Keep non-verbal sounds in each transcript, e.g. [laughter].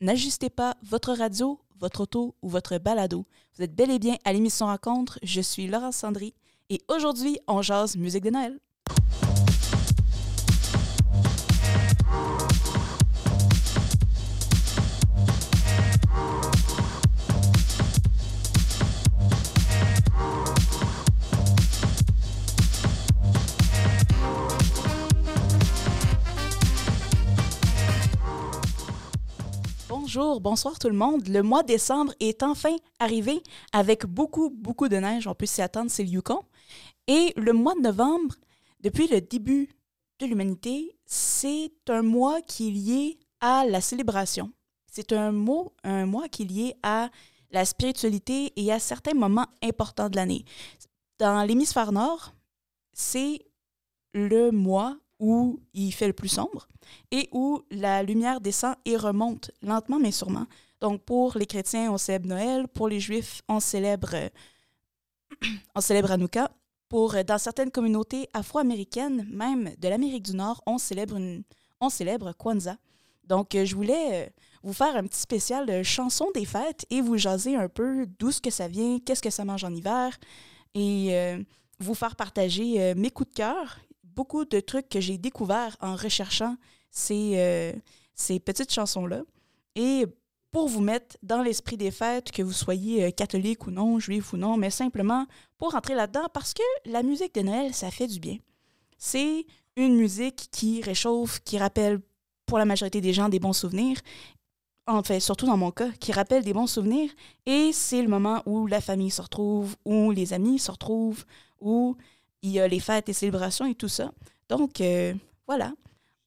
n'ajustez pas votre radio, votre auto ou votre balado. Vous êtes bel et bien à l'émission Rencontre. Je suis Laurence Sandry et aujourd'hui, on jase musique de Noël. Bonjour, bonsoir tout le monde. Le mois de décembre est enfin arrivé avec beaucoup, beaucoup de neige. On peut s'y attendre, c'est le Yukon. Et le mois de novembre, depuis le début de l'humanité, c'est un mois qui est lié à la célébration. C'est un, un mois qui est lié à la spiritualité et à certains moments importants de l'année. Dans l'hémisphère nord, c'est le mois où il fait le plus sombre et où la lumière descend et remonte lentement mais sûrement. Donc pour les chrétiens, on célèbre Noël, pour les juifs, on célèbre [clears throat] célèbre Hanouka. Pour dans certaines communautés afro-américaines, même de l'Amérique du Nord, on célèbre on célèbre Kwanzaa. Donc je voulais euh, vous faire un petit spécial chanson des fêtes et vous jaser un peu d'où ce que ça vient, qu'est-ce que ça mange en hiver et euh, vous faire partager euh, mes coups de cœur beaucoup de trucs que j'ai découverts en recherchant ces, euh, ces petites chansons-là. Et pour vous mettre dans l'esprit des fêtes, que vous soyez euh, catholique ou non, juif ou non, mais simplement pour entrer là-dedans, parce que la musique de Noël, ça fait du bien. C'est une musique qui réchauffe, qui rappelle pour la majorité des gens des bons souvenirs, enfin surtout dans mon cas, qui rappelle des bons souvenirs, et c'est le moment où la famille se retrouve, où les amis se retrouvent, où il y a les fêtes et célébrations et tout ça. Donc, euh, voilà.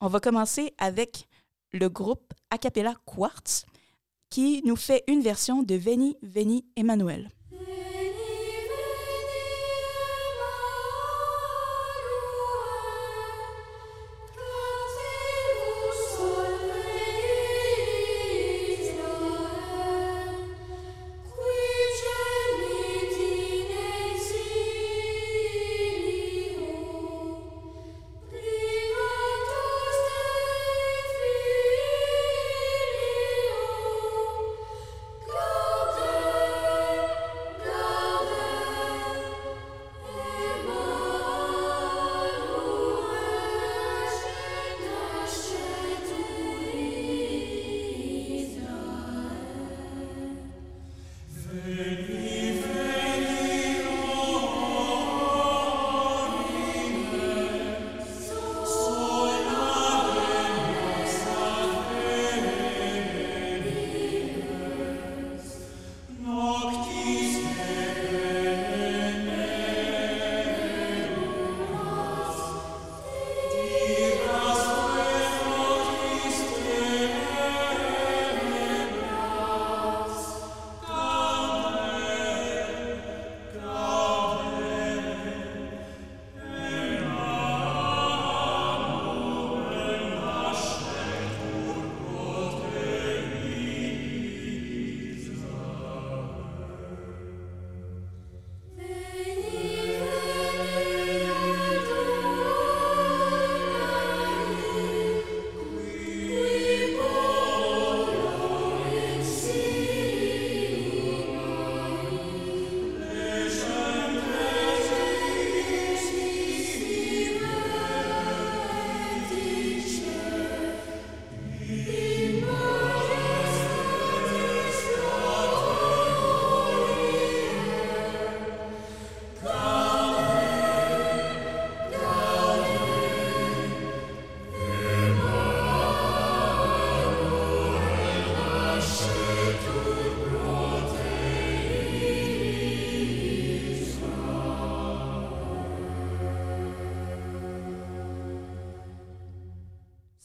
On va commencer avec le groupe Acapella Quartz qui nous fait une version de Veni, Veni, Emmanuel.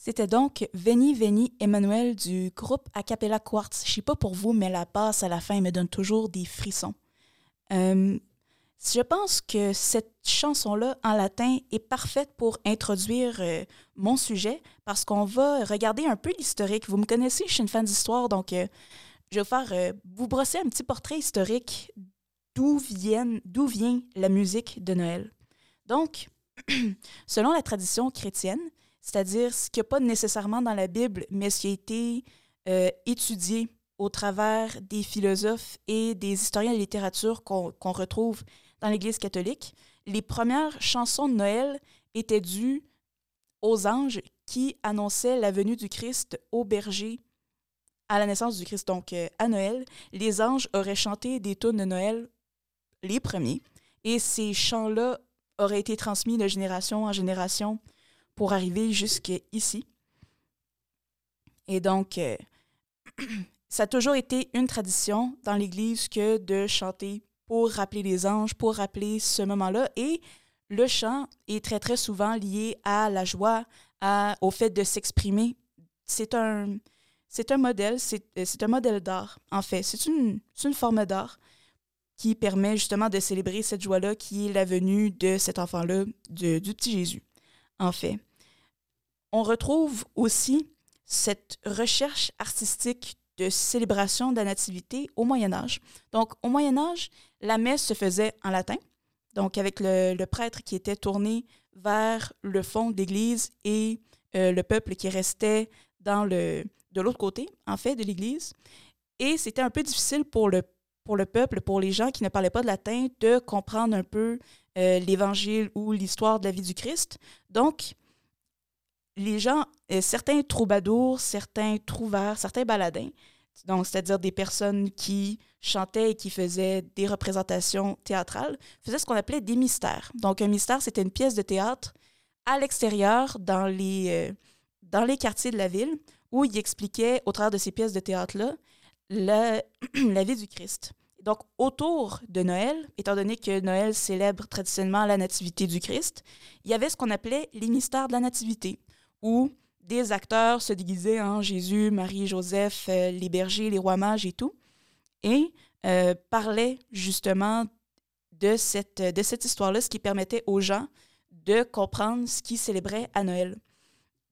C'était donc Veni Veni Emmanuel du groupe Acapella Quartz. Je sais pas pour vous, mais la basse à la fin me donne toujours des frissons. Euh, je pense que cette chanson-là en latin est parfaite pour introduire euh, mon sujet parce qu'on va regarder un peu l'historique. Vous me connaissez, je suis une fan d'histoire, donc euh, je vais faire vous brosser un petit portrait historique d'où d'où vient la musique de Noël. Donc, [clears throat] selon la tradition chrétienne, c'est-à-dire ce n'y a pas nécessairement dans la Bible, mais ce qui a été euh, étudiés au travers des philosophes et des historiens de littérature qu'on retrouve dans l'Église catholique. Les premières chansons de Noël étaient dues aux anges qui annonçaient la venue du Christ au berger à la naissance du Christ. Donc, euh, à Noël, les anges auraient chanté des tunes de Noël, les premiers, et ces chants-là auraient été transmis de génération en génération pour arriver jusqu'ici. Et donc, euh, [clears throat] ça a toujours été une tradition dans l'Église que de chanter pour rappeler les anges, pour rappeler ce moment-là. Et le chant est très, très souvent lié à la joie, au fait de s'exprimer. C'est un, c'est un modèle, c'est un modèle d'art, en fait. C'est une, une forme d'art qui permet justement de célébrer cette joie-là qui est la venue de cet enfant-là, du petit Jésus, en fait. On retrouve aussi cette recherche artistique de célébration de la nativité au Moyen Âge. Donc, au Moyen Âge, la messe se faisait en latin, donc avec le, prêtre qui était tourné vers le fond de l'Église et euh, le peuple qui restait dans le, de l'autre côté, en fait, de l'Église. Et c'était un peu difficile pour le, pour le peuple, pour les gens qui ne parlaient pas de latin, de comprendre un peu euh, l'Évangile ou l'histoire de la vie du Christ. Donc, les gens, euh, certains troubadours, certains trouvères, certains baladins, donc c'est-à-dire des personnes qui chantaient et qui faisaient des représentations théâtrales, faisaient ce qu'on appelait des mystères. Donc un mystère, c'était une pièce de théâtre à l'extérieur, dans les, euh, dans les quartiers de la ville, où il expliquait, au travers de ces pièces de théâtre-là, [clears throat] la vie du Christ. Donc, autour de Noël, étant donné que Noël célèbre traditionnellement la nativité du Christ, il y avait ce qu'on appelait les mystères de la nativité où des acteurs se déguisaient en Jésus, Marie, Joseph, euh, les bergers, les rois mages et tout, et euh, parlaient justement de cette, de cette histoire-là, ce qui permettait aux gens de comprendre ce qu'ils célébraient à Noël.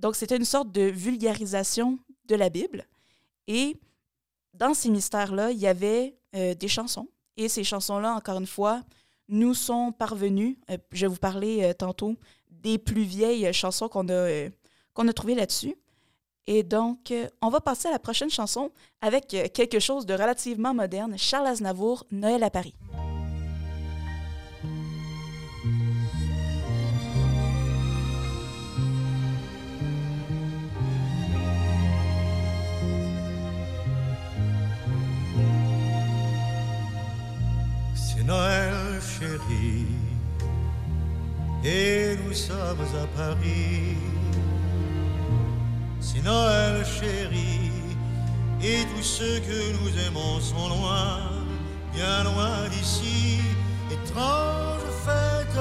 Donc, c'était une sorte de vulgarisation de la Bible. Et dans ces mystères-là, il y avait euh, des chansons. Et ces chansons-là, encore une fois, nous sont parvenues. je vais vous parler tantôt des plus vieilles chansons qu'on a qu'on a trouvé là-dessus. Et donc, euh, on va passer à la prochaine chanson avec euh, quelque chose de relativement moderne, Charles Aznavour, Noël à Paris. C'est Noël, chérie, et nous sommes à Paris c'est Noël chéri, et tous ceux que nous aimons sont loin, bien loin d'ici, étrange fête,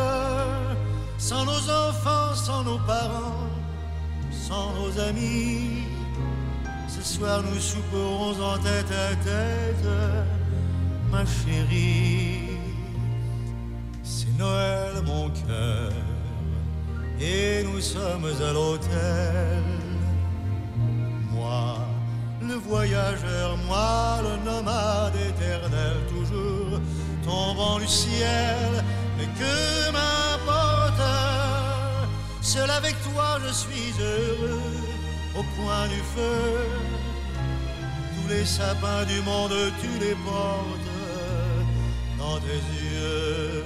sans nos enfants, sans nos parents, sans nos amis. Ce soir nous souperons en tête à tête, ma chérie. C'est Noël mon cœur, et nous sommes à l'hôtel le voyageur, moi le nomade éternel, toujours tombant du ciel, mais que m'importe, seul avec toi je suis heureux, au coin du feu, tous les sapins du monde tu les portes dans tes yeux.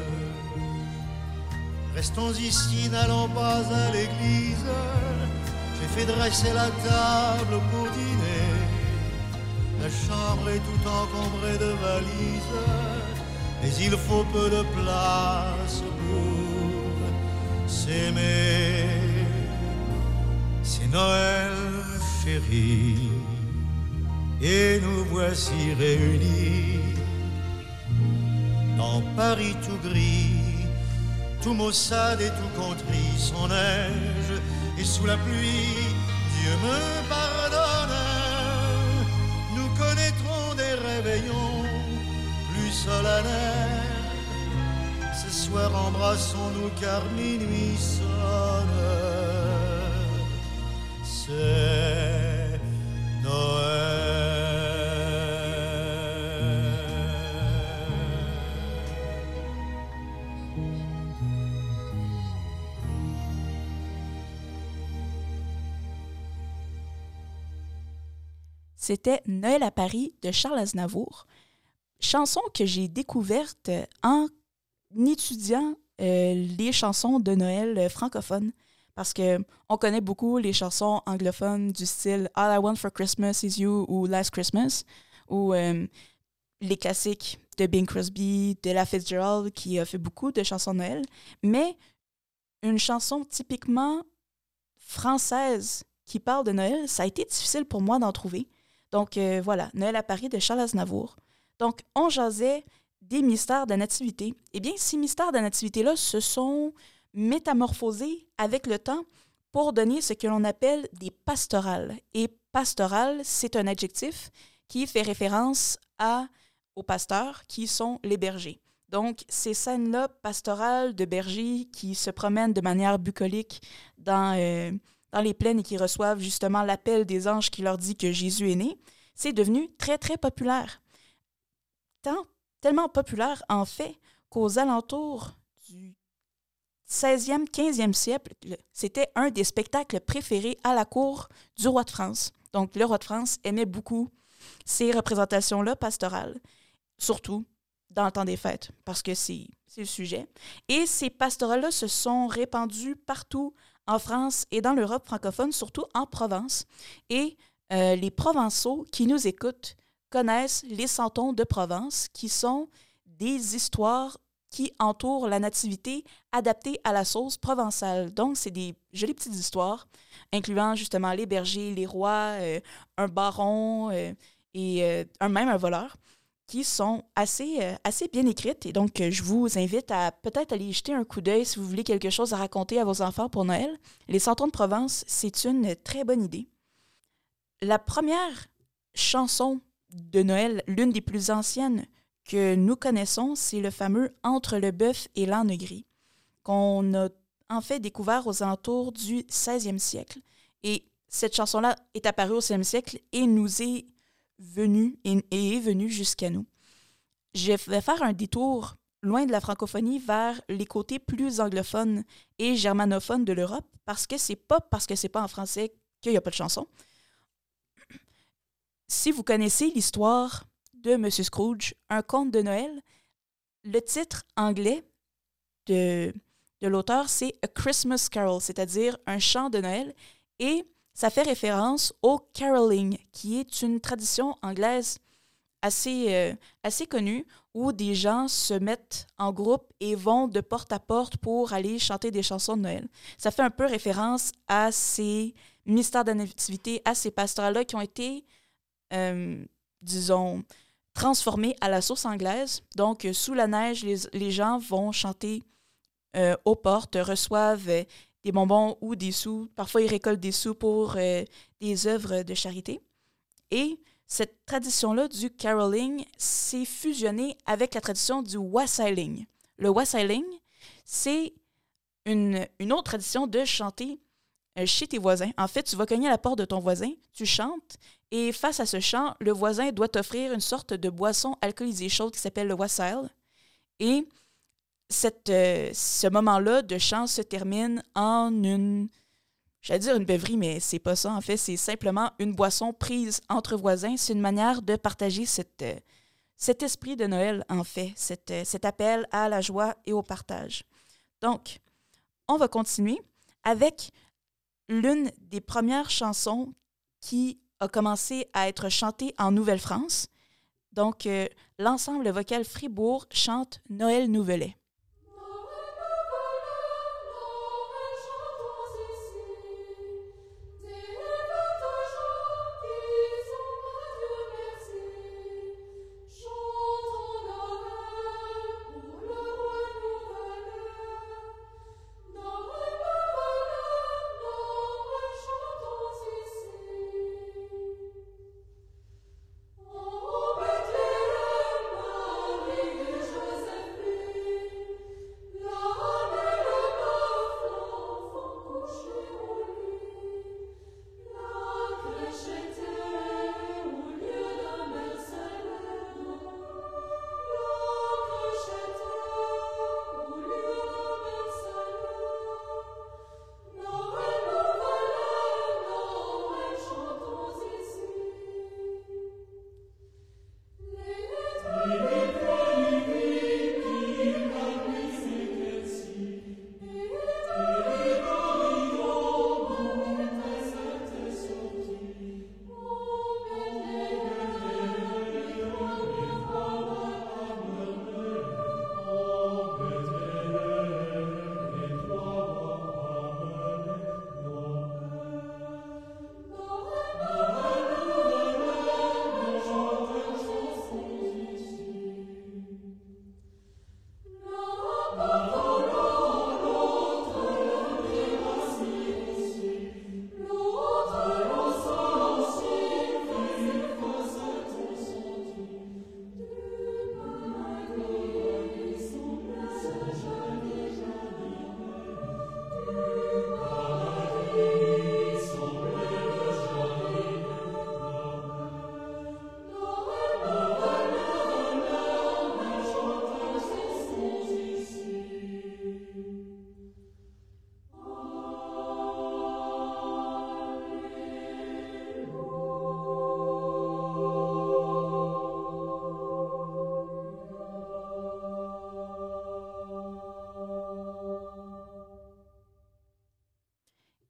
Restons ici, n'allons pas à l'église fait dresser la table pour dîner. La chambre est tout encombrée de valises, mais il faut peu de place pour s'aimer. C'est Noël, chérie, et nous voici réunis dans Paris tout gris, tout maussade et tout contrit, son neige et sous la pluie, Dieu me pardonne. Nous connaîtrons des réveillons plus solennels. Ce soir, embrassons-nous car minuit sonne. C'est Noël. C'était Noël à Paris de Charles Aznavour, chanson que j'ai découverte en étudiant euh, les chansons de Noël euh, francophones parce que on connaît beaucoup les chansons anglophones du style All I Want for Christmas is You ou Last Christmas ou euh, les classiques de Bing Crosby, de La Fitzgerald qui a fait beaucoup de chansons de Noël, mais une chanson typiquement française qui parle de Noël, ça a été difficile pour moi d'en trouver. Donc voilà, Noël à Paris de Charles Aznavour. Donc on jasait des mystères de nativité. Eh bien, ces mystères de nativité-là se sont métamorphosés avec le temps pour donner ce que l'on appelle des pastorales. Et pastoral, c'est un adjectif qui fait référence aux pasteurs qui sont les bergers. Donc, ces scènes-là pastorales de bergers qui se promènent de manière bucolique dans, euh, dans les plaines et qui reçoivent justement l'appel des anges qui leur dit que Jésus est né, c'est devenu très, très populaire. Tant tellement populaire en fait qu'aux alentours du 16e, 15e siècle, c'était un des spectacles préférés à la cour du roi de France. Donc le roi de France aimait beaucoup ces représentations-là pastorales, surtout dans le temps des fêtes, parce que c'est le sujet. Et ces pastorales-là se sont répandues partout en France et dans l'Europe francophone, surtout en Provence. Et euh, les Provençaux qui nous écoutent connaissent les santons de Provence, qui sont des histoires qui entourent la nativité adaptées à la sauce provençale. Donc, c'est des jolies petites histoires, incluant justement les bergers, les rois, euh, un baron euh, et un, même un voleur, qui sont assez, assez bien écrites. Et donc, je vous invite à peut-être aller y jeter un coup d'œil si vous voulez quelque chose à raconter à vos enfants pour Noël. Les santons de Provence, c'est une très bonne idée. La première chanson de Noël, l'une des plus anciennes que nous connaissons, c'est le fameux Entre le bœuf et l'âne gris, qu'on a en fait découvert aux alentours du 16e siècle. Et cette chanson-là est apparue au 16e siècle et nous est venue et, est venue jusqu'à nous. Je vais faire un détour loin de la francophonie vers les côtés plus anglophones et germanophones de l'Europe parce que c'est pas parce que c'est pas en français qu'il n'y a pas de chanson si vous connaissez l'histoire de M. Scrooge, un conte de Noël, le titre anglais de, de l'auteur, c'est A Christmas Carol, c'est-à-dire un chant de Noël, et ça fait référence au caroling, qui est une tradition anglaise assez, euh, assez connue où des gens se mettent en groupe et vont de porte à porte pour aller chanter des chansons de Noël. Ça fait un peu référence à ces mystères de nativité, à ces pastorales-là qui ont été euh, disons, transformé à la sauce anglaise. Donc, euh, sous la neige, les, gens vont chanter aux portes, reçoivent des bonbons ou des sous. Parfois, ils récoltent des sous pour des œuvres de charité. Et cette tradition-là du caroling s'est fusionnée avec la tradition du wassailing. Le wassailing, c'est une, une, autre tradition de chanter chez tes voisins. En fait, tu vas cogner à la porte de ton voisin, tu chantes, et face à ce chant, le voisin doit t'offrir une sorte de boisson alcoolisée chaude qui s'appelle le wassail. Et cette, euh, ce moment-là de chant se termine en une, j'allais dire une beuverie, mais c'est pas ça en fait, c'est simplement une boisson prise entre voisins. C'est une manière de partager cette, euh, cet esprit de Noël en fait, cet, euh, cet appel à la joie et au partage. Donc, on va continuer avec l'une des premières chansons qui a commencé à être chantée en Nouvelle-France. Donc, l'ensemble vocal Fribourg chante Noël Nouvelet.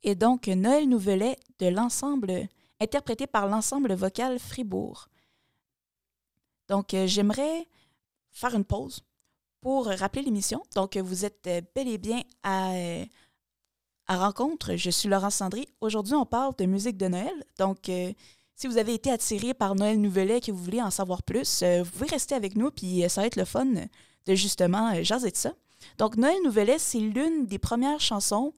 Est donc Noël Nouvelet de l'ensemble, interprété par l'ensemble vocal Fribourg. Donc, euh, j'aimerais faire une pause pour rappeler l'émission. Donc, vous êtes euh, bel et bien à, euh, à Rencontre. Je suis Laurence Sandry. Aujourd'hui, on parle de musique de Noël. Donc, si vous avez été attiré par Noël Nouvelet et que vous voulez en savoir plus, vous pouvez rester avec nous, puis ça va être le fun de justement jaser de ça. Donc, Noël Nouvelet, c'est l'une des premières chansons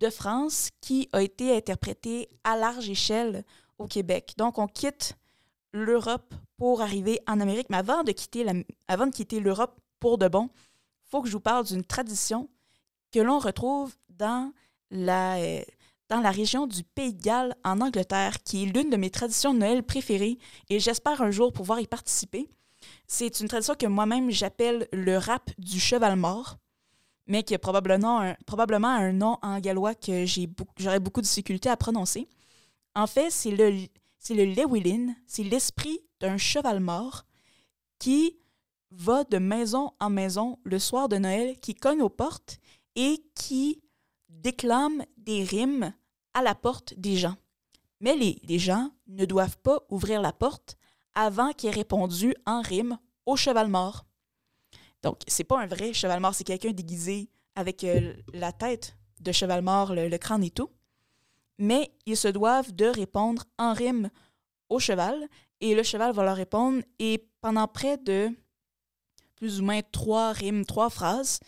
de France qui a été interprétée à large échelle au Québec. Donc, on quitte l'Europe pour arriver en Amérique. Mais avant de quitter, de quitter l'Europe pour de bon, il faut que je vous parle d'une tradition que l'on retrouve dans la, euh, dans la région du Pays de Galles en Angleterre, qui est l'une de mes traditions de Noël préférées et j'espère un jour pouvoir y participer. C'est une tradition que moi-même j'appelle le rap du cheval mort mais qui a probablement un, nom en gallois que j'aurais beaucoup de difficulté à prononcer. En fait, c'est le, c'est le Lewilin, c'est l'esprit d'un cheval mort qui va de maison en maison le soir de Noël, qui cogne aux portes et qui déclame des rimes à la porte des gens. Mais les, les gens ne doivent pas ouvrir la porte avant qu'il ait répondu en rime au cheval mort. Donc, c'est pas un vrai cheval mort, c'est quelqu'un déguisé avec euh, la tête de cheval mort, le, crâne et tout. Mais ils se doivent de répondre en rime au cheval et le cheval va leur répondre et pendant près de plus ou moins trois rimes, trois phrases,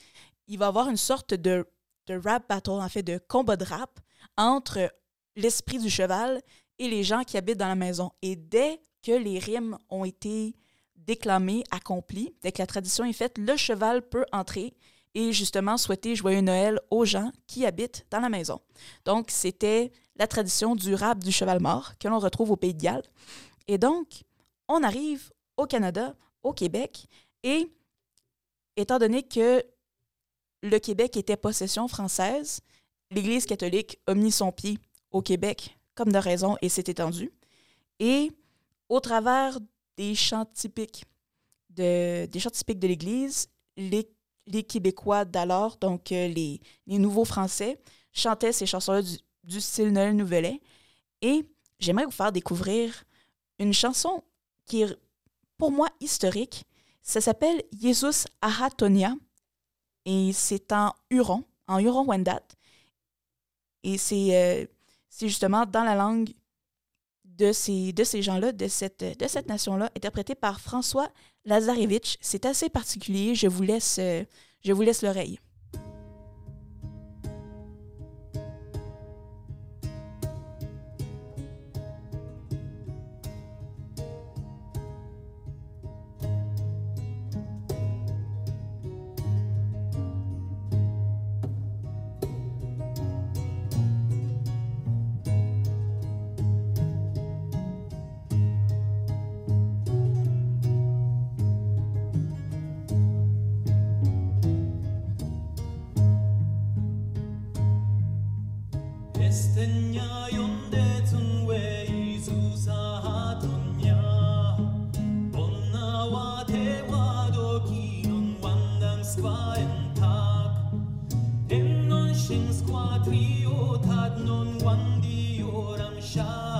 il va avoir une sorte de, de rap battle, en fait, de combat de rap entre l'esprit du cheval et les gens qui habitent dans la maison. Et dès que les rimes ont été déclamé, accompli. Dès que la tradition est faite, le cheval peut entrer et justement souhaiter joyeux Noël aux gens qui habitent dans la maison. Donc, c'était la tradition du rap du cheval mort que l'on retrouve au Pays de Galles. Et donc, on arrive au Canada, au Québec, et étant donné que le Québec était possession française, l'Église catholique a mis son pied au Québec comme de raison et s'est étendue. Et au travers des chants typiques de, des chants typiques de l'Église. Les, les Québécois d'alors, donc euh, les, les, nouveaux Français, chantaient ces chansons-là du, style Noël Nouvelet. Et j'aimerais vous faire découvrir une chanson qui est pour moi historique. Ça s'appelle Jesus Ahatonia et c'est en Huron, en Huron-Wendat. Et c'est euh, justement dans la langue de ces, de ces gens-là, de cette, de cette nation-là, interprété par François Lazarevitch. C'est assez particulier. Je vous laisse, euh, je vous laisse l'oreille. We had not one the Oram Shah.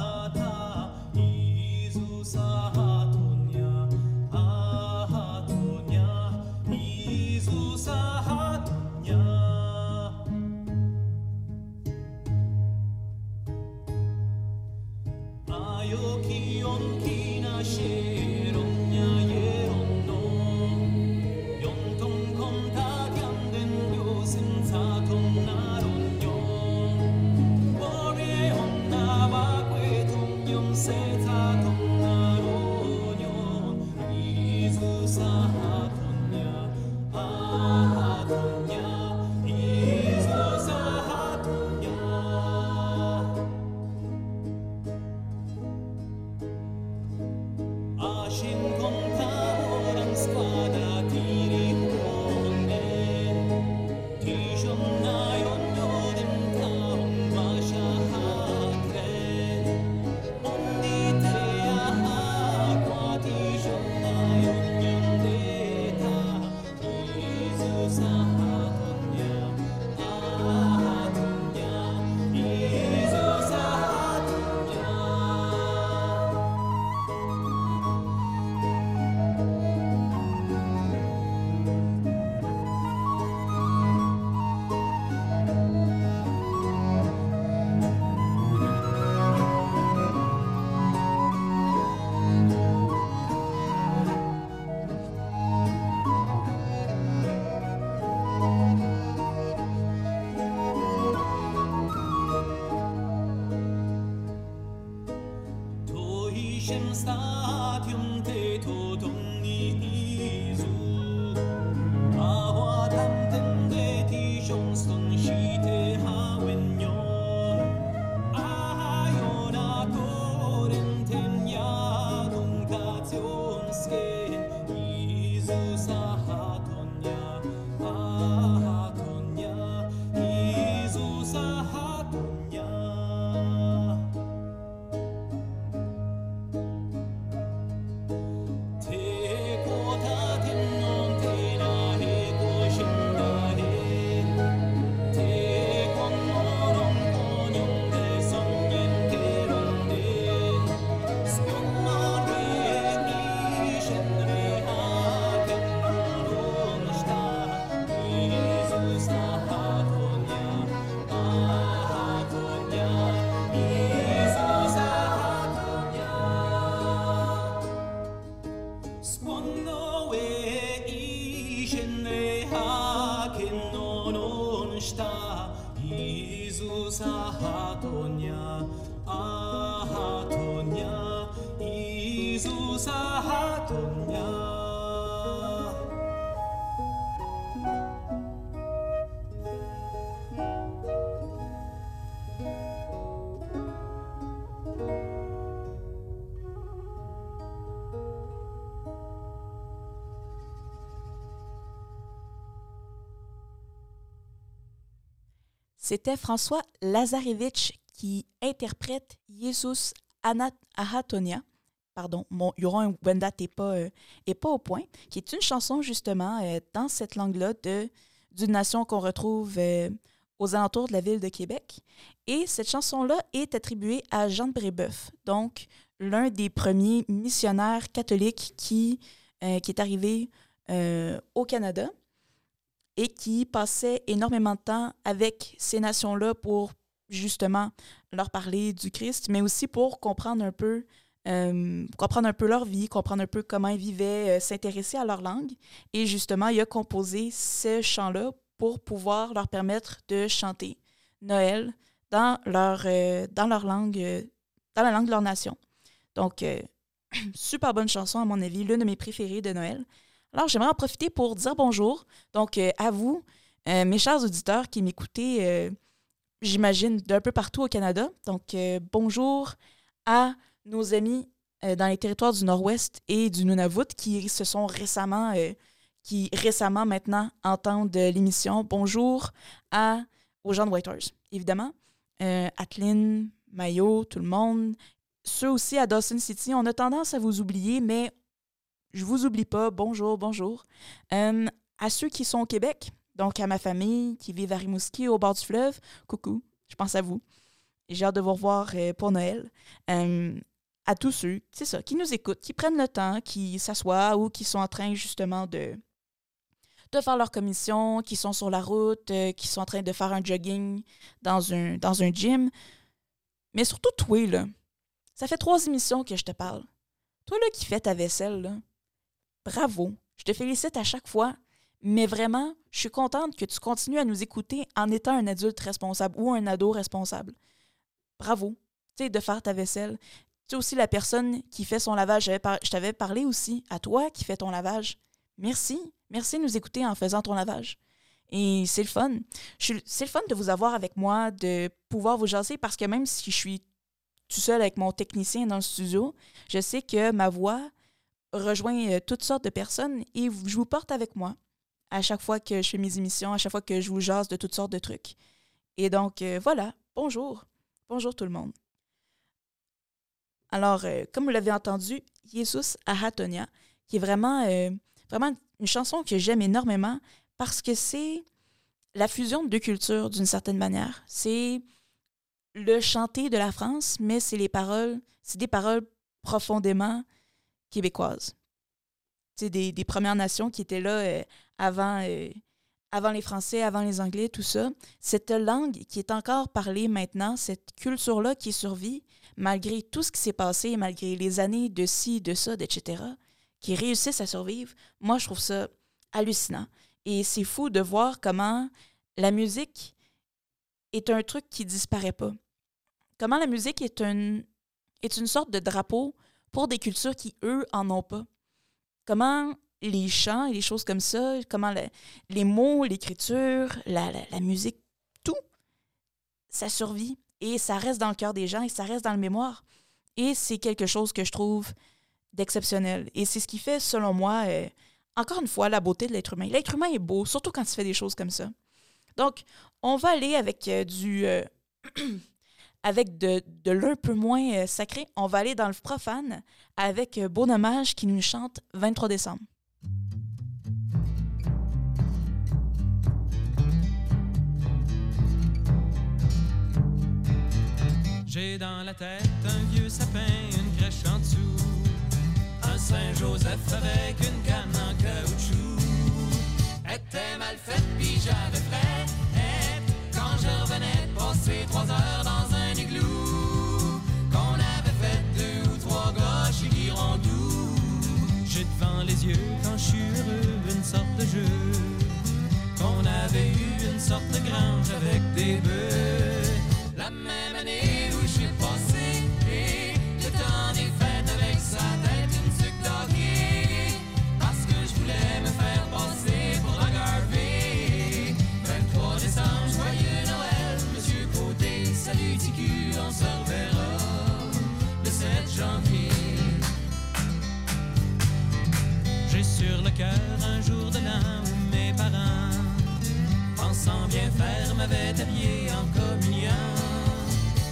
C'était François Lazarevitch qui interprète Jesus Ahatonia. Pardon, mon Yoron Wenda n'est pas, euh, pas au point, qui est une chanson justement euh, dans cette langue-là d'une nation qu'on retrouve euh, aux alentours de la ville de Québec. Et cette chanson-là est attribuée à Jean de Brébeuf, donc l'un des premiers missionnaires catholiques qui, qui est arrivé au Canada et qui passait énormément de temps avec ces nations-là pour justement leur parler du Christ, mais aussi pour comprendre un peu, euh, comprendre un peu leur vie, comprendre un peu comment ils vivaient, euh, s'intéresser à leur langue. Et justement, il a composé ce chant-là pour pouvoir leur permettre de chanter Noël dans leur, euh, dans leur langue, dans la langue de leur nation. Donc, [clears throat] super bonne chanson à mon avis, l'une de mes préférées de Noël. Alors, j'aimerais en profiter pour dire bonjour. Donc, euh, à vous, euh, mes chers auditeurs qui m'écoutez, euh, j'imagine, d'un peu partout au Canada. Donc, bonjour à nos amis dans les territoires du Nord-Ouest et du Nunavut qui se sont récemment, qui récemment maintenant entendent l'émission. Bonjour à, aux gens de Whitehorse, évidemment. Atlin, Mayo, tout le monde. Ceux aussi à Dawson City, on a tendance à vous oublier, mais je vous oublie pas. Bonjour, bonjour. Euh, à ceux qui sont au Québec, donc à ma famille qui vit à Rimouski, au bord du fleuve, coucou, je pense à vous. J'ai hâte de vous revoir euh, pour Noël. Euh, à tous ceux, c'est ça, qui nous écoutent, qui prennent le temps, qui s'assoient ou qui sont en train justement de, de faire leur commission, qui sont sur la route, qui sont en train de faire un jogging dans un, dans un gym. Mais surtout toi, là. Ça fait trois émissions que je te parle. Toi, là, qui fais ta vaisselle, là bravo. Je te félicite à chaque fois, mais vraiment, je suis contente que tu continues à nous écouter en étant un adulte responsable ou un ado responsable. Bravo. Tu sais, de faire ta vaisselle. Tu es aussi la personne qui fait son lavage. Je t'avais parlé aussi à toi qui fais ton lavage. Merci. Merci de nous écouter en faisant ton lavage. Et c'est le fun. C'est le fun de vous avoir avec moi, de pouvoir vous jaser parce que même si je suis tout seul avec mon technicien dans le studio, je sais que ma voix rejoins euh, toutes sortes de personnes et je vous porte avec moi à chaque fois que je fais mes émissions, à chaque fois que je vous jase de toutes sortes de trucs. Et donc, euh, voilà, bonjour. Bonjour tout le monde. Alors, euh, comme vous l'avez entendu, Jesus Ahatonia, qui est vraiment, vraiment une chanson que j'aime énormément parce que c'est la fusion de deux cultures d'une certaine manière. C'est le chanter de la France, mais c'est les paroles, c'est des paroles profondément québécoises. C'est des, des, Premières Nations qui étaient là euh, avant, euh, avant les Français, avant les Anglais, tout ça. Cette langue qui est encore parlée maintenant, cette culture-là qui survit, malgré tout ce qui s'est passé, malgré les années de ci, de ça, etc., qui réussissent à survivre, moi, je trouve ça hallucinant. Et c'est fou de voir comment la musique est un truc qui disparaît pas. Comment la musique est, un, est une sorte de drapeau pour des cultures qui, eux, en ont pas. Comment les chants et les choses comme ça, comment les mots, l'écriture, la, la, musique, tout, ça survit et ça reste dans le cœur des gens et ça reste dans le mémoire. Et c'est quelque chose que je trouve d'exceptionnel. Et c'est ce qui fait, selon moi, euh, encore une fois, la beauté de l'être humain. L'être humain est beau, surtout quand il fait des choses comme ça. Donc, on va aller avec euh, du... euh, [clears throat] avec de, de l'un peu moins euh, sacré. On va aller dans le profane avec euh, Beau Dommage qui nous chante 23 décembre. J'ai dans la tête un vieux sapin, une crèche en dessous. Un Saint-Joseph avec une canne en caoutchouc. Était mal faite, puis j'avais frais. Quand je revenais passer trois heures dans un Qu'on avait fait deux ou trois gars chez Girondou. J'ai devant les yeux quand je suis heureux une sorte de jeu. Qu'on avait eu une sorte de grange avec des bœufs. J'ai sur le cœur un jour de l'an où mes parents, pensant bien faire, m'avaient habillé en communion.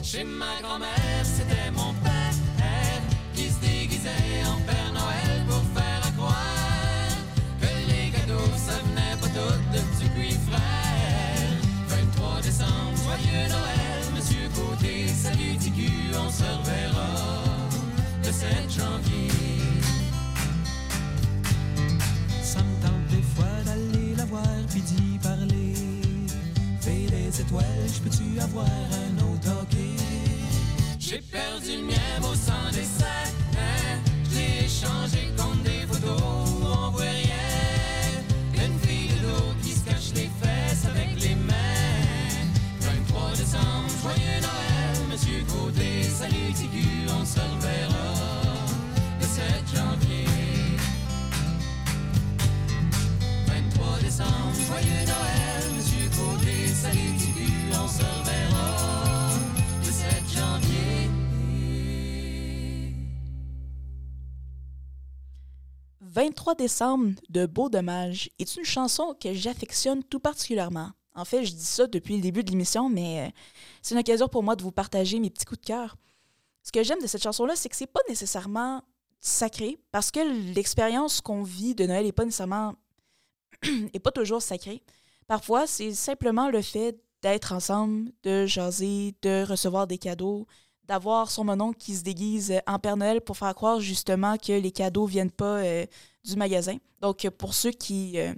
Chez ma grand-mère, c'était mon père qui se déguisait en Père Noël pour faire à croire que les cadeaux, ça venait pas tout de Dupuis frère. 23 décembre, joyeux Noël, Monsieur Côté, salut TQ, on se reverra le 7 janvier. Étoiles, je peux-tu avoir un autre hockey? J'ai perdu le mien au sang des sacs. Hein? Je échangé contre des photos on voit rien. Une fille de dos qui se cache les fesses avec les mains. 23 décembre, joyeux Noël, Monsieur Côté, salut TQ, on se reverra le 7 janvier. 23 décembre, joyeux Noël, Monsieur Côté, salut TQ, 23 décembre de Beau Dommage est une chanson que j'affectionne tout particulièrement. En fait, je dis ça depuis le début de l'émission, mais euh, c'est une occasion pour moi de vous partager mes petits coups de cœur. Ce que j'aime de cette chanson-là, c'est que c'est pas nécessairement sacré, parce que l'expérience qu'on vit de Noël est pas nécessairement [clears throat] est pas toujours sacrée. Parfois, c'est simplement le fait d'être ensemble, de jaser, de recevoir des cadeaux, d'avoir son mononcle qui se déguise en Père Noël pour faire croire justement que les cadeaux viennent pas euh, du magasin. Donc, pour ceux qui euh,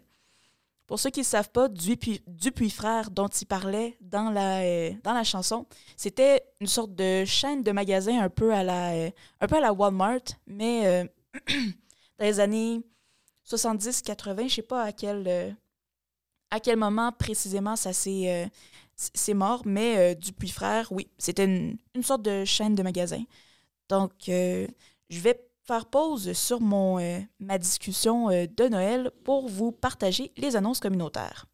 pour ne savent pas, Dupuis, Dupuis Frères, dont il parlait dans la, euh, dans la chanson, c'était une sorte de chaîne de magasins un peu à la, Walmart, mais [clears throat] dans les années 70-80, je ne sais pas à quel, euh, à quel moment précisément ça s'est euh, mort, mais euh, Dupuis Frères, oui, c'était une, sorte de chaîne de magasins. Donc, euh, je vais faire pause sur mon, euh, ma discussion de Noël pour vous partager les annonces communautaires.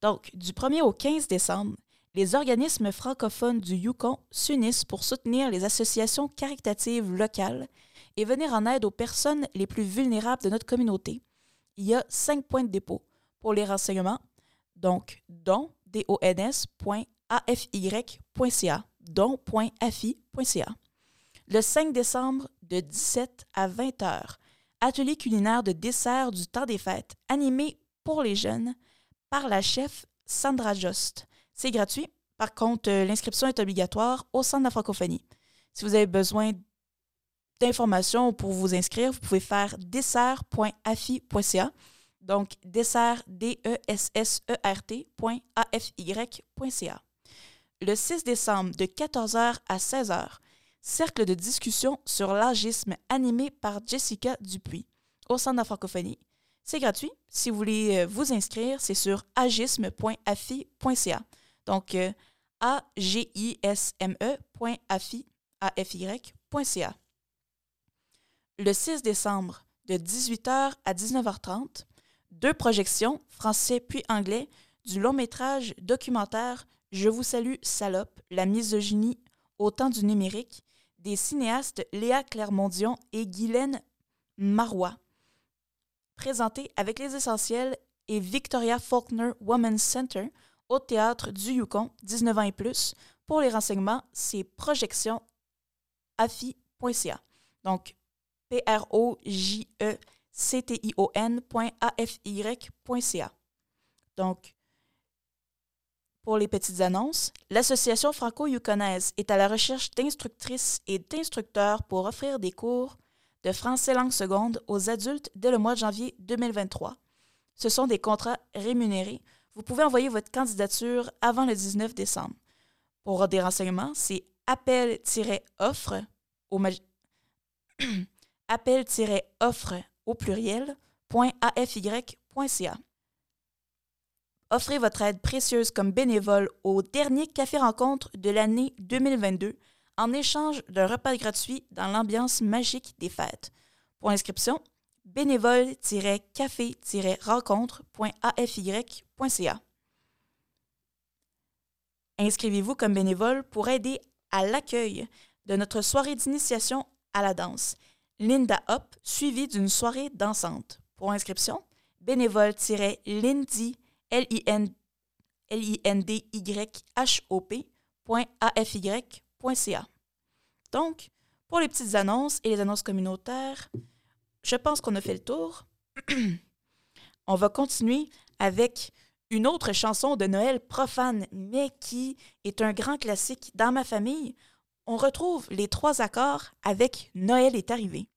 Donc, du 1er au 15 décembre, les organismes francophones du Yukon s'unissent pour soutenir les associations caritatives locales et venir en aide aux personnes les plus vulnérables de notre communauté. Il y a cinq points de dépôt pour les renseignements, donc don, don.afy.ca, don.afi.ca. Le 5 décembre, de 17 à 20 heures, atelier culinaire de dessert du temps des fêtes, animé pour les jeunes par la chef Sandra Jost. C'est gratuit. Par contre, euh, l'inscription est obligatoire au Centre de la francophonie. Si vous avez besoin d'informations pour vous inscrire, vous pouvez faire dessert.afi.ca. Donc, dessert, E D-E-S-S-E-R-T.afy.ca. Le 6 décembre, de 14h à 16h, cercle de discussion sur l'agisme animé par Jessica Dupuis au Centre de la francophonie. C'est gratuit. Si vous voulez euh, vous inscrire, c'est sur agisme.afi.ca. Donc, euh, A-G-I-S-M-E.afi.ca. Le 6 décembre, de 18h à 19h30, deux projections, français puis anglais, du long métrage documentaire Je vous salue, salope, la misogynie au temps du numérique, des cinéastes Léa Clermont-Dion et Guylaine Marois. présenté avec les essentiels et Victoria Faulkner Women's Center au théâtre du Yukon, 19 ans et plus. Pour les renseignements, c'est projectionafi.ca. Donc, P-R-O-J-E-C-T-I-O-N.afy.ca. Donc, pour les petites annonces, l'Association franco-yukonaise est à la recherche d'instructrices et d'instructeurs pour offrir des cours de français langue seconde aux adultes dès le mois de janvier 2023. Ce sont des contrats rémunérés. Vous pouvez envoyer votre candidature avant le 19 décembre. Pour des renseignements, c'est appel-offre au [clears throat] appel-offre au pluriel .afy.ca. Offrez votre aide précieuse comme bénévole au dernier café rencontre de l'année 2022 en échange d'un repas gratuit dans l'ambiance magique des fêtes. Pour inscription, bénévole-café-rencontre.afy.ca. Inscrivez-vous comme bénévole pour aider à l'accueil de notre soirée d'initiation à la danse, Linda Hop, suivie d'une soirée dansante. Pour inscription, bénévole-lindy, l i n d y h o Donc, pour les petites annonces et les annonces communautaires, je pense qu'on a fait le tour. [clears throat] On va continuer avec une autre chanson de Noël profane, mais qui est un grand classique dans ma famille. On retrouve les trois accords avec Noël est arrivé.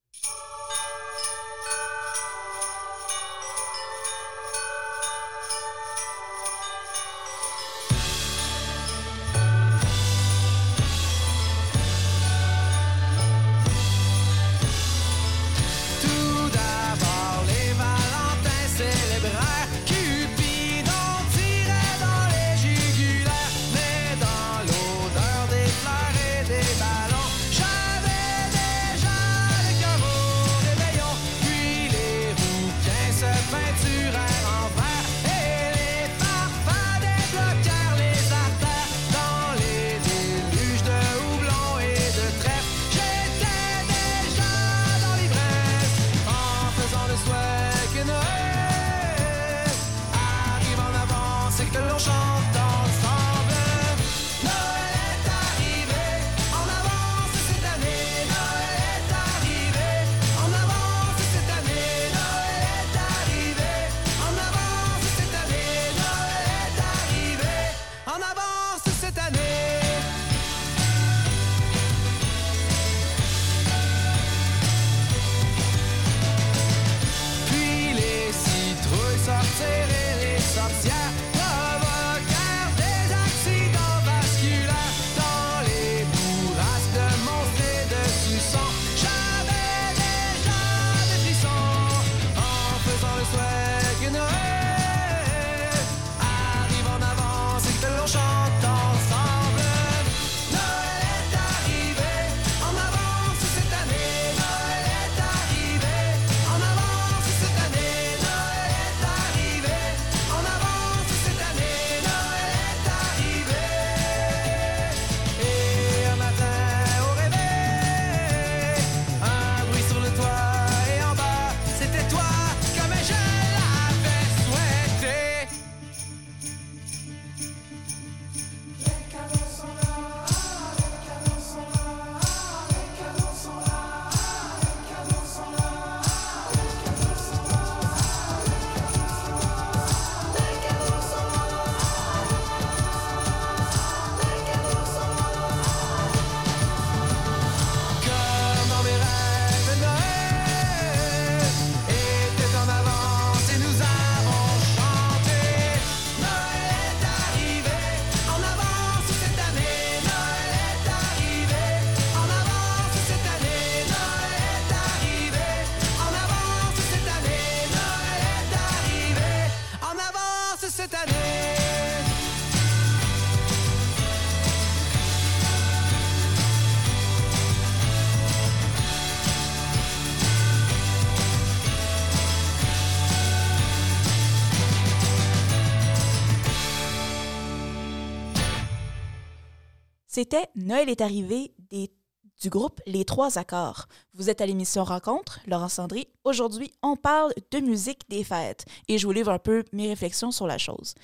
C'était Noël est arrivé du groupe Les Trois Accords. Vous êtes à l'émission Rencontre, Laurent Sandry. Aujourd'hui, on parle de musique des fêtes et je vous livre un peu mes réflexions sur la chose.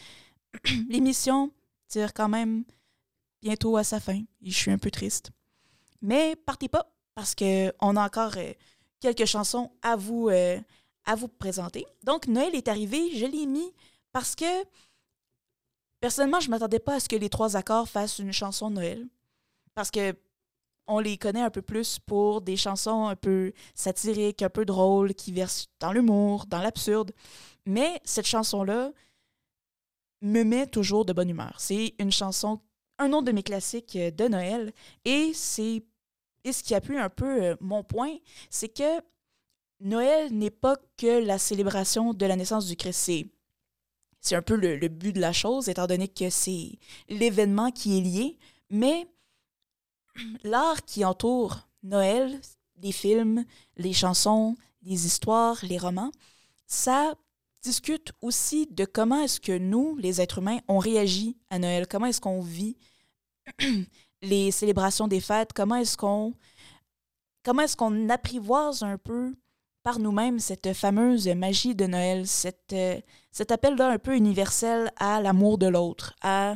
[clears throat] L'émission tire quand même bientôt à sa fin et je suis un peu triste. Mais partez pas parce qu'on a encore euh, quelques chansons à vous, euh, à vous présenter. Donc, Noël est arrivé, je l'ai mis parce que personnellement, je ne m'attendais pas à ce que les trois accords fassent une chanson de Noël. Parce que on les connaît un peu plus pour des chansons un peu satiriques, un peu drôles, qui versent dans l'humour, dans l'absurde. Mais cette chanson-là me met toujours de bonne humeur. C'est une chanson, un autre de mes classiques de Noël. Et c'est et ce qui appuie un peu euh, mon point, c'est que Noël n'est pas que la célébration de la naissance du Christ. Un peu le, le, but de la chose, étant donné que c'est l'événement qui est lié. Mais [clears throat] l'art qui entoure Noël, les films, les chansons, les histoires, les romans, ça discute aussi de comment est-ce que nous, les êtres humains, on réagit à Noël, comment est-ce qu'on vit [clears throat] les célébrations des fêtes, comment est-ce qu'on comment est-ce qu'on apprivoise un peu par nous-mêmes cette fameuse magie de Noël, euh, cet appel-là un peu universel à l'amour de l'autre, à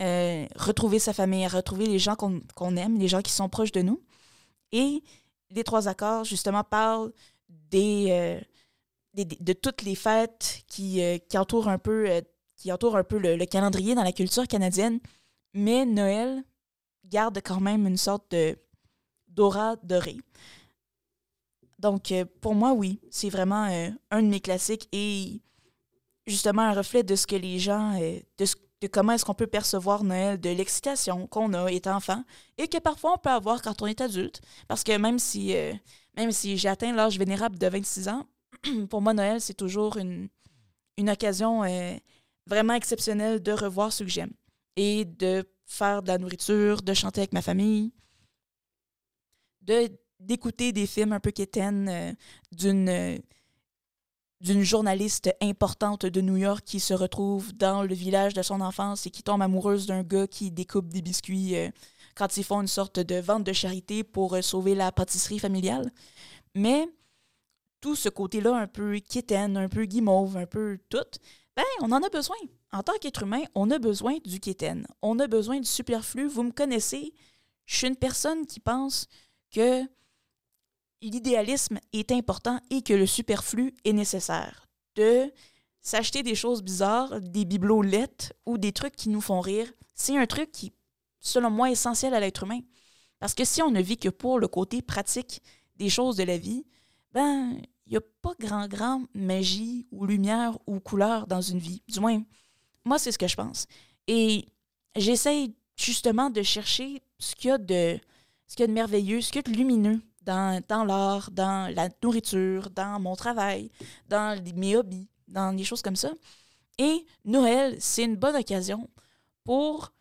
euh, retrouver sa famille, à retrouver les gens qu'on aime, les gens qui sont proches de nous. Et les trois accords, justement, parlent euh, de toutes les fêtes qui, entourent un peu, le, calendrier dans la culture canadienne. Mais Noël garde quand même une sorte d'aura doré. Donc, pour moi, oui, c'est vraiment un de mes classiques et justement un reflet de ce que les gens, de, de comment est-ce qu'on peut percevoir Noël, de l'excitation qu'on a étant enfant et que parfois on peut avoir quand on est adulte. Parce que même si, même si j'ai atteint l'âge vénérable de 26 ans, [clears throat] pour moi, Noël, c'est toujours une, une occasion vraiment exceptionnelle de revoir ce que j'aime et de faire de la nourriture, de chanter avec ma famille, de d'écouter des films un peu quétaines d'une d'une journaliste importante de New York qui se retrouve dans le village de son enfance et qui tombe amoureuse d'un gars qui découpe des biscuits quand ils font une sorte de vente de charité pour sauver la pâtisserie familiale. Mais tout ce côté-là un peu quétaine, un peu guimauve, un peu tout, ben, on en a besoin. En tant qu'être humain, on a besoin du quétaine. On a besoin du superflu. Vous me connaissez. Je suis une personne qui pense que l'idéalisme est important et que le superflu est nécessaire. De s'acheter des choses bizarres, des bibelots lettres ou des trucs qui nous font rire, c'est un truc qui, selon moi, est essentiel à l'être humain. Parce que si on ne vit que pour le côté pratique des choses de la vie, ben, il n'y a pas grand, grand magie ou lumière ou couleur dans une vie. Du moins, moi, c'est ce que je pense. Et j'essaye justement de chercher ce qu'il y a de, ce qu'il y a de merveilleux, ce qu'il y a de lumineux dans, l'art, dans la nourriture, dans mon travail, dans mes hobbies, dans des choses comme ça. Et Noël, c'est une bonne occasion pour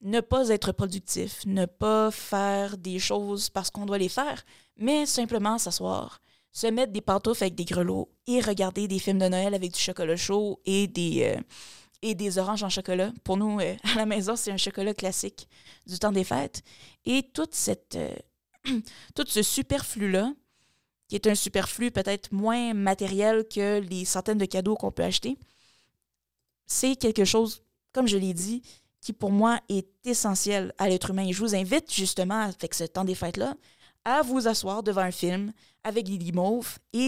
ne pas être productif, ne pas faire des choses parce qu'on doit les faire, mais simplement s'asseoir, se mettre des pantoufles avec des grelots et regarder des films de Noël avec du chocolat chaud et des, euh, et des oranges en chocolat. Pour nous, euh, [laughs] à la maison, c'est un chocolat classique du temps des fêtes. Et toute cette, euh, [clears throat] tout ce superflu-là, qui est un superflu peut-être moins matériel que les centaines de cadeaux qu'on peut acheter, c'est quelque chose, comme je l'ai dit, qui pour moi est essentiel à l'être humain. Et je vous invite justement, avec ce temps des fêtes-là, à vous asseoir devant un film avec des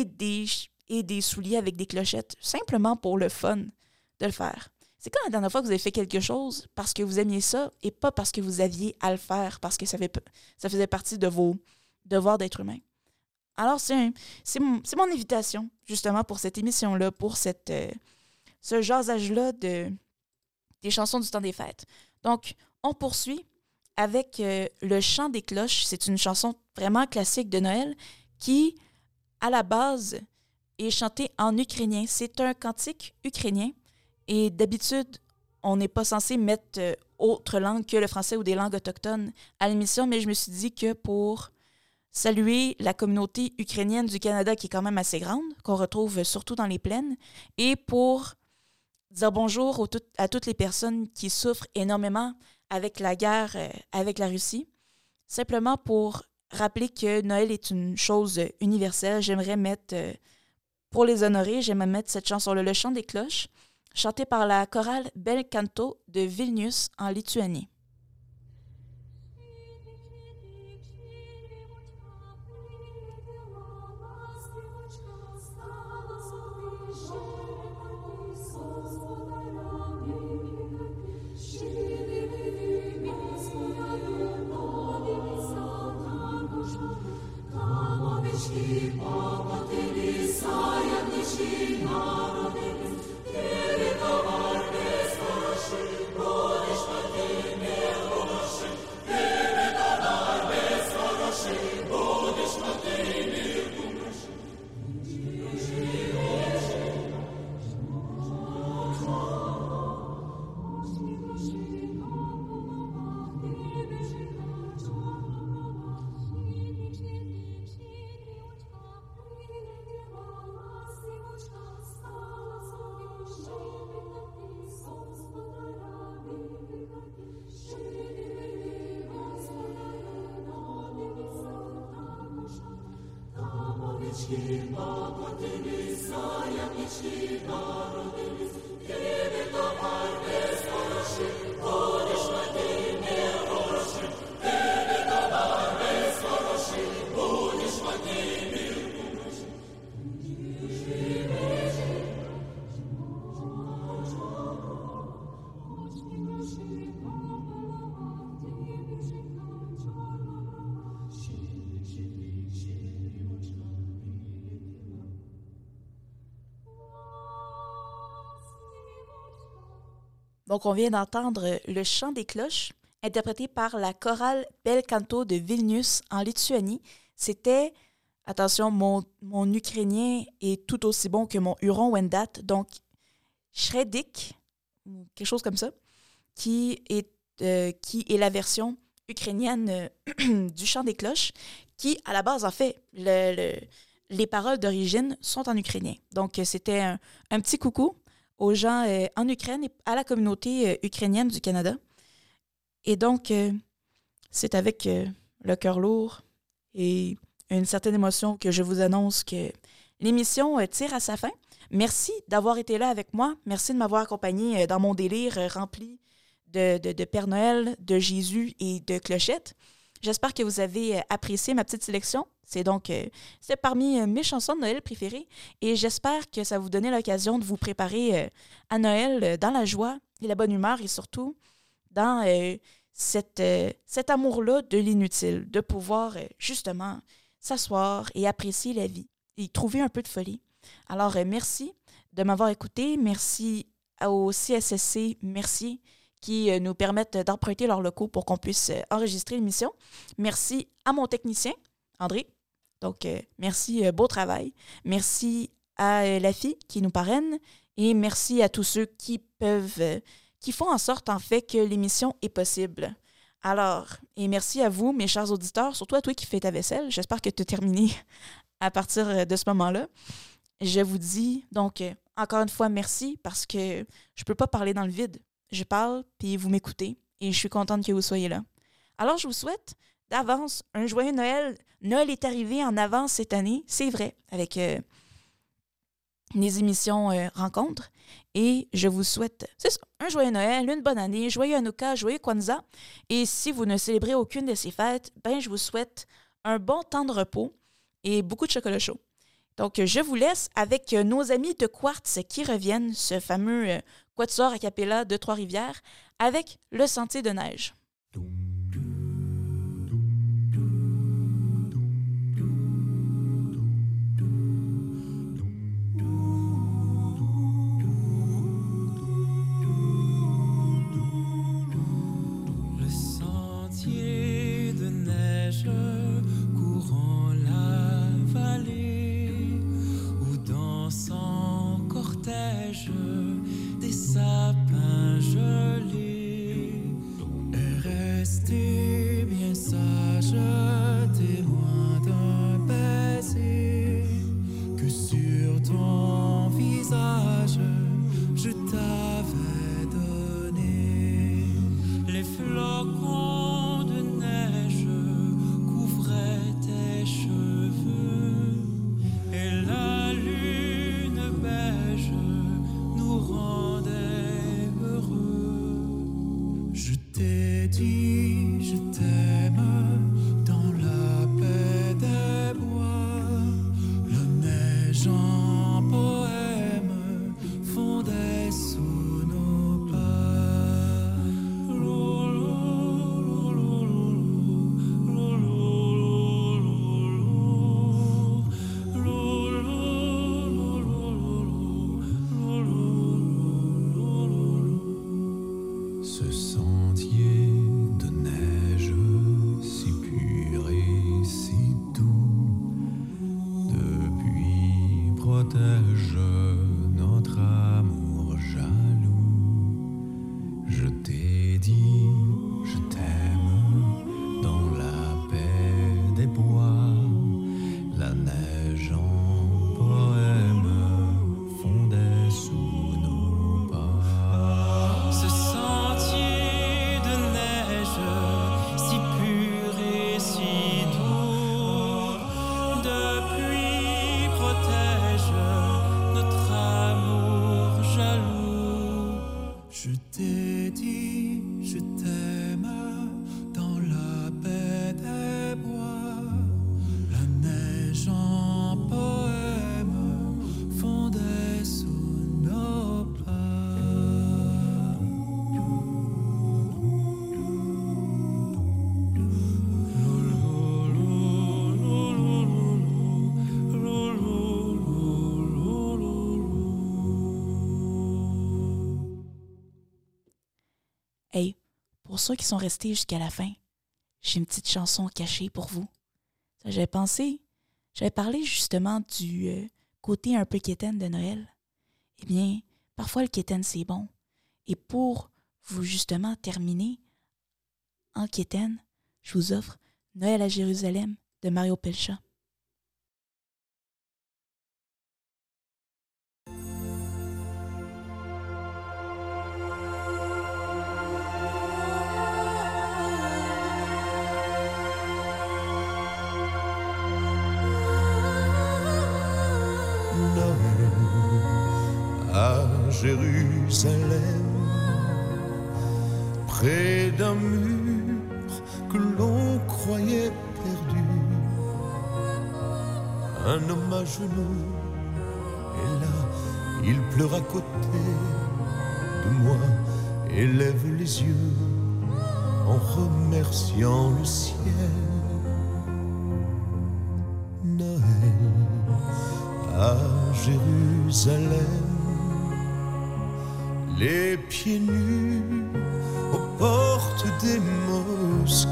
des, et des souliers avec des clochettes, simplement pour le fun de le faire. C'est quand la dernière fois que vous avez fait quelque chose parce que vous aimiez ça et pas parce que vous aviez à le faire, parce que ça, faisait partie de vos devoirs d'être humain? Alors, c'est mon, invitation, justement, pour cette émission-là, pour cette, euh, ce jasage-là de, des chansons du temps des fêtes. Donc, on poursuit avec euh, Le chant des cloches. C'est une chanson vraiment classique de Noël qui, à la base, est chantée en ukrainien. C'est un cantique ukrainien et d'habitude, on n'est pas censé mettre euh, autre langue que le français ou des langues autochtones à l'émission, mais je me suis dit que pour saluer la communauté ukrainienne du Canada, qui est quand même assez grande, qu'on retrouve surtout dans les plaines, et pour dire bonjour à toutes les personnes qui souffrent énormément avec la guerre euh, avec la Russie, simplement pour rappeler que Noël est une chose universelle, j'aimerais mettre, euh, pour les honorer, j'aimerais mettre cette chanson-là, Le chant des cloches, chantée par la chorale Bel Canto de Vilnius en Lituanie. Donc, on vient d'entendre le chant des cloches, interprété par la chorale Bel Canto de Vilnius en Lituanie. C'était, attention, mon, ukrainien est tout aussi bon que mon huron Wendat, donc Shredik, quelque chose comme ça, qui est, euh, qui est la version ukrainienne euh, [clears throat] du chant des cloches, qui, à la base, en fait, le, le, les paroles d'origine sont en ukrainien. Donc, c'était un petit coucou aux gens euh, en Ukraine et à la communauté euh, ukrainienne du Canada. Et donc, euh, c'est avec le cœur lourd et une certaine émotion que je vous annonce que l'émission tire à sa fin. Merci d'avoir été là avec moi. Merci de m'avoir accompagné dans mon délire rempli de, de, de, Père Noël, de Jésus et de clochettes. J'espère que vous avez apprécié ma petite sélection. C'est donc euh, c'est parmi euh, mes chansons de Noël préférées et j'espère que ça vous donnait l'occasion de vous préparer euh, à Noël dans la joie et la bonne humeur et surtout dans cette, cet amour-là de l'inutile, de pouvoir justement s'asseoir et apprécier la vie et trouver un peu de folie. Alors merci de m'avoir écouté, merci au CSSC, merci qui nous permettent d'emprunter leurs locaux pour qu'on puisse enregistrer l'émission. Merci à mon technicien, André. Donc, euh, merci, euh, beau travail. Merci à euh, la fille qui nous parraine et merci à tous ceux qui peuvent, qui font en sorte, en fait, que l'émission est possible. Alors, et merci à vous, mes chers auditeurs, surtout à toi qui fais ta vaisselle. J'espère que tu as terminé à partir de ce moment-là. Je vous dis donc encore une fois merci parce que je ne peux pas parler dans le vide. Je parle, puis vous m'écoutez, et je suis contente que vous soyez là. Alors, je vous souhaite d'avance un joyeux Noël. Noël est arrivé en avance cette année, c'est vrai, avec euh, les émissions euh, rencontres. Et je vous souhaite, c'est ça, un joyeux Noël, une bonne année, joyeux Hanouka, joyeux Kwanzaa. Et si vous ne célébrez aucune de ces fêtes, ben je vous souhaite un bon temps de repos et beaucoup de chocolat chaud. Donc, je vous laisse avec nos amis de Quartz qui reviennent, ce fameux euh, quatuor a cappella de Trois-Rivières, avec le Sentier de neige. Pour ceux qui sont restés jusqu'à la fin, j'ai une petite chanson cachée pour vous. J'avais pensé, j'avais parlé justement du euh, côté un peu quétaine de Noël. Eh bien, parfois le quétaine c'est bon. Et pour vous justement terminer en quétaine, je vous offre Noël à Jérusalem de Mario Pelcha. Jérusalem, près d'un mur que l'on croyait perdu. Un homme à genoux, et là, il pleure à côté de moi et lève les yeux en remerciant le ciel. Noël à Jérusalem, les pieds nus aux portes des mosquées.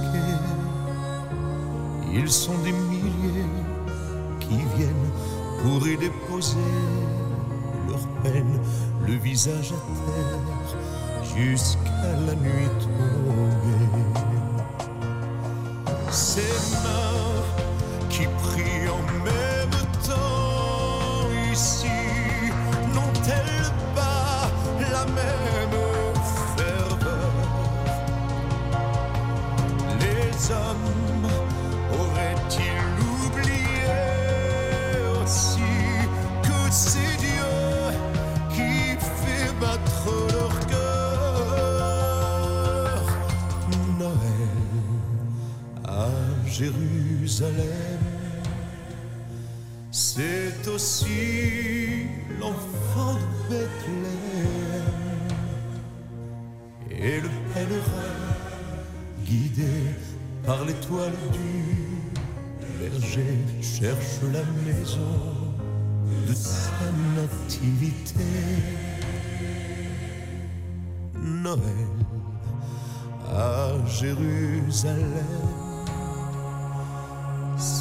Ils sont des milliers qui viennent pour y déposer leur peine, le visage à terre, jusqu'à la nuit tombée. Ces mains qui prient en même Jérusalem. C'est aussi l'enfant de Bethléem et le pèlerin guidé par l'étoile du berger cherche la maison de sa nativité. Noël à Jérusalem.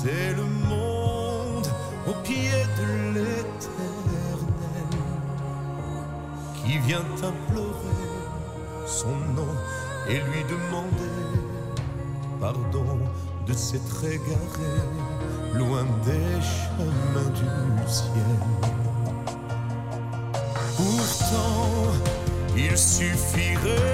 C'est le monde au pied de l'éternel qui vient implorer son nom et lui demander pardon de s'être égaré loin des chemins du ciel. Pourtant, il suffirait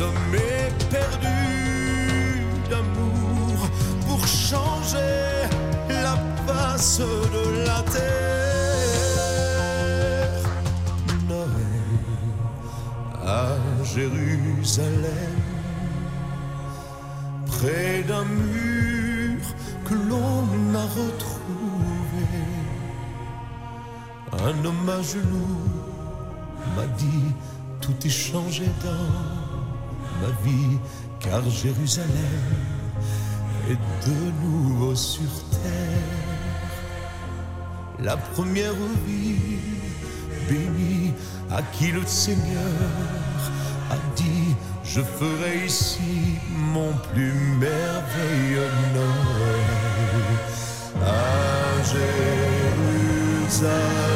hommes éperdus d'amour changer la face de la terre. Noël à Jérusalem, près d'un mur que l'on a retrouvé. Un homme à genoux m'a dit tout est changé dans car Jérusalem est de nouveau sur terre. La première vie bénie à qui le Seigneur a dit je ferai ici mon plus merveilleux Noël à Jérusalem.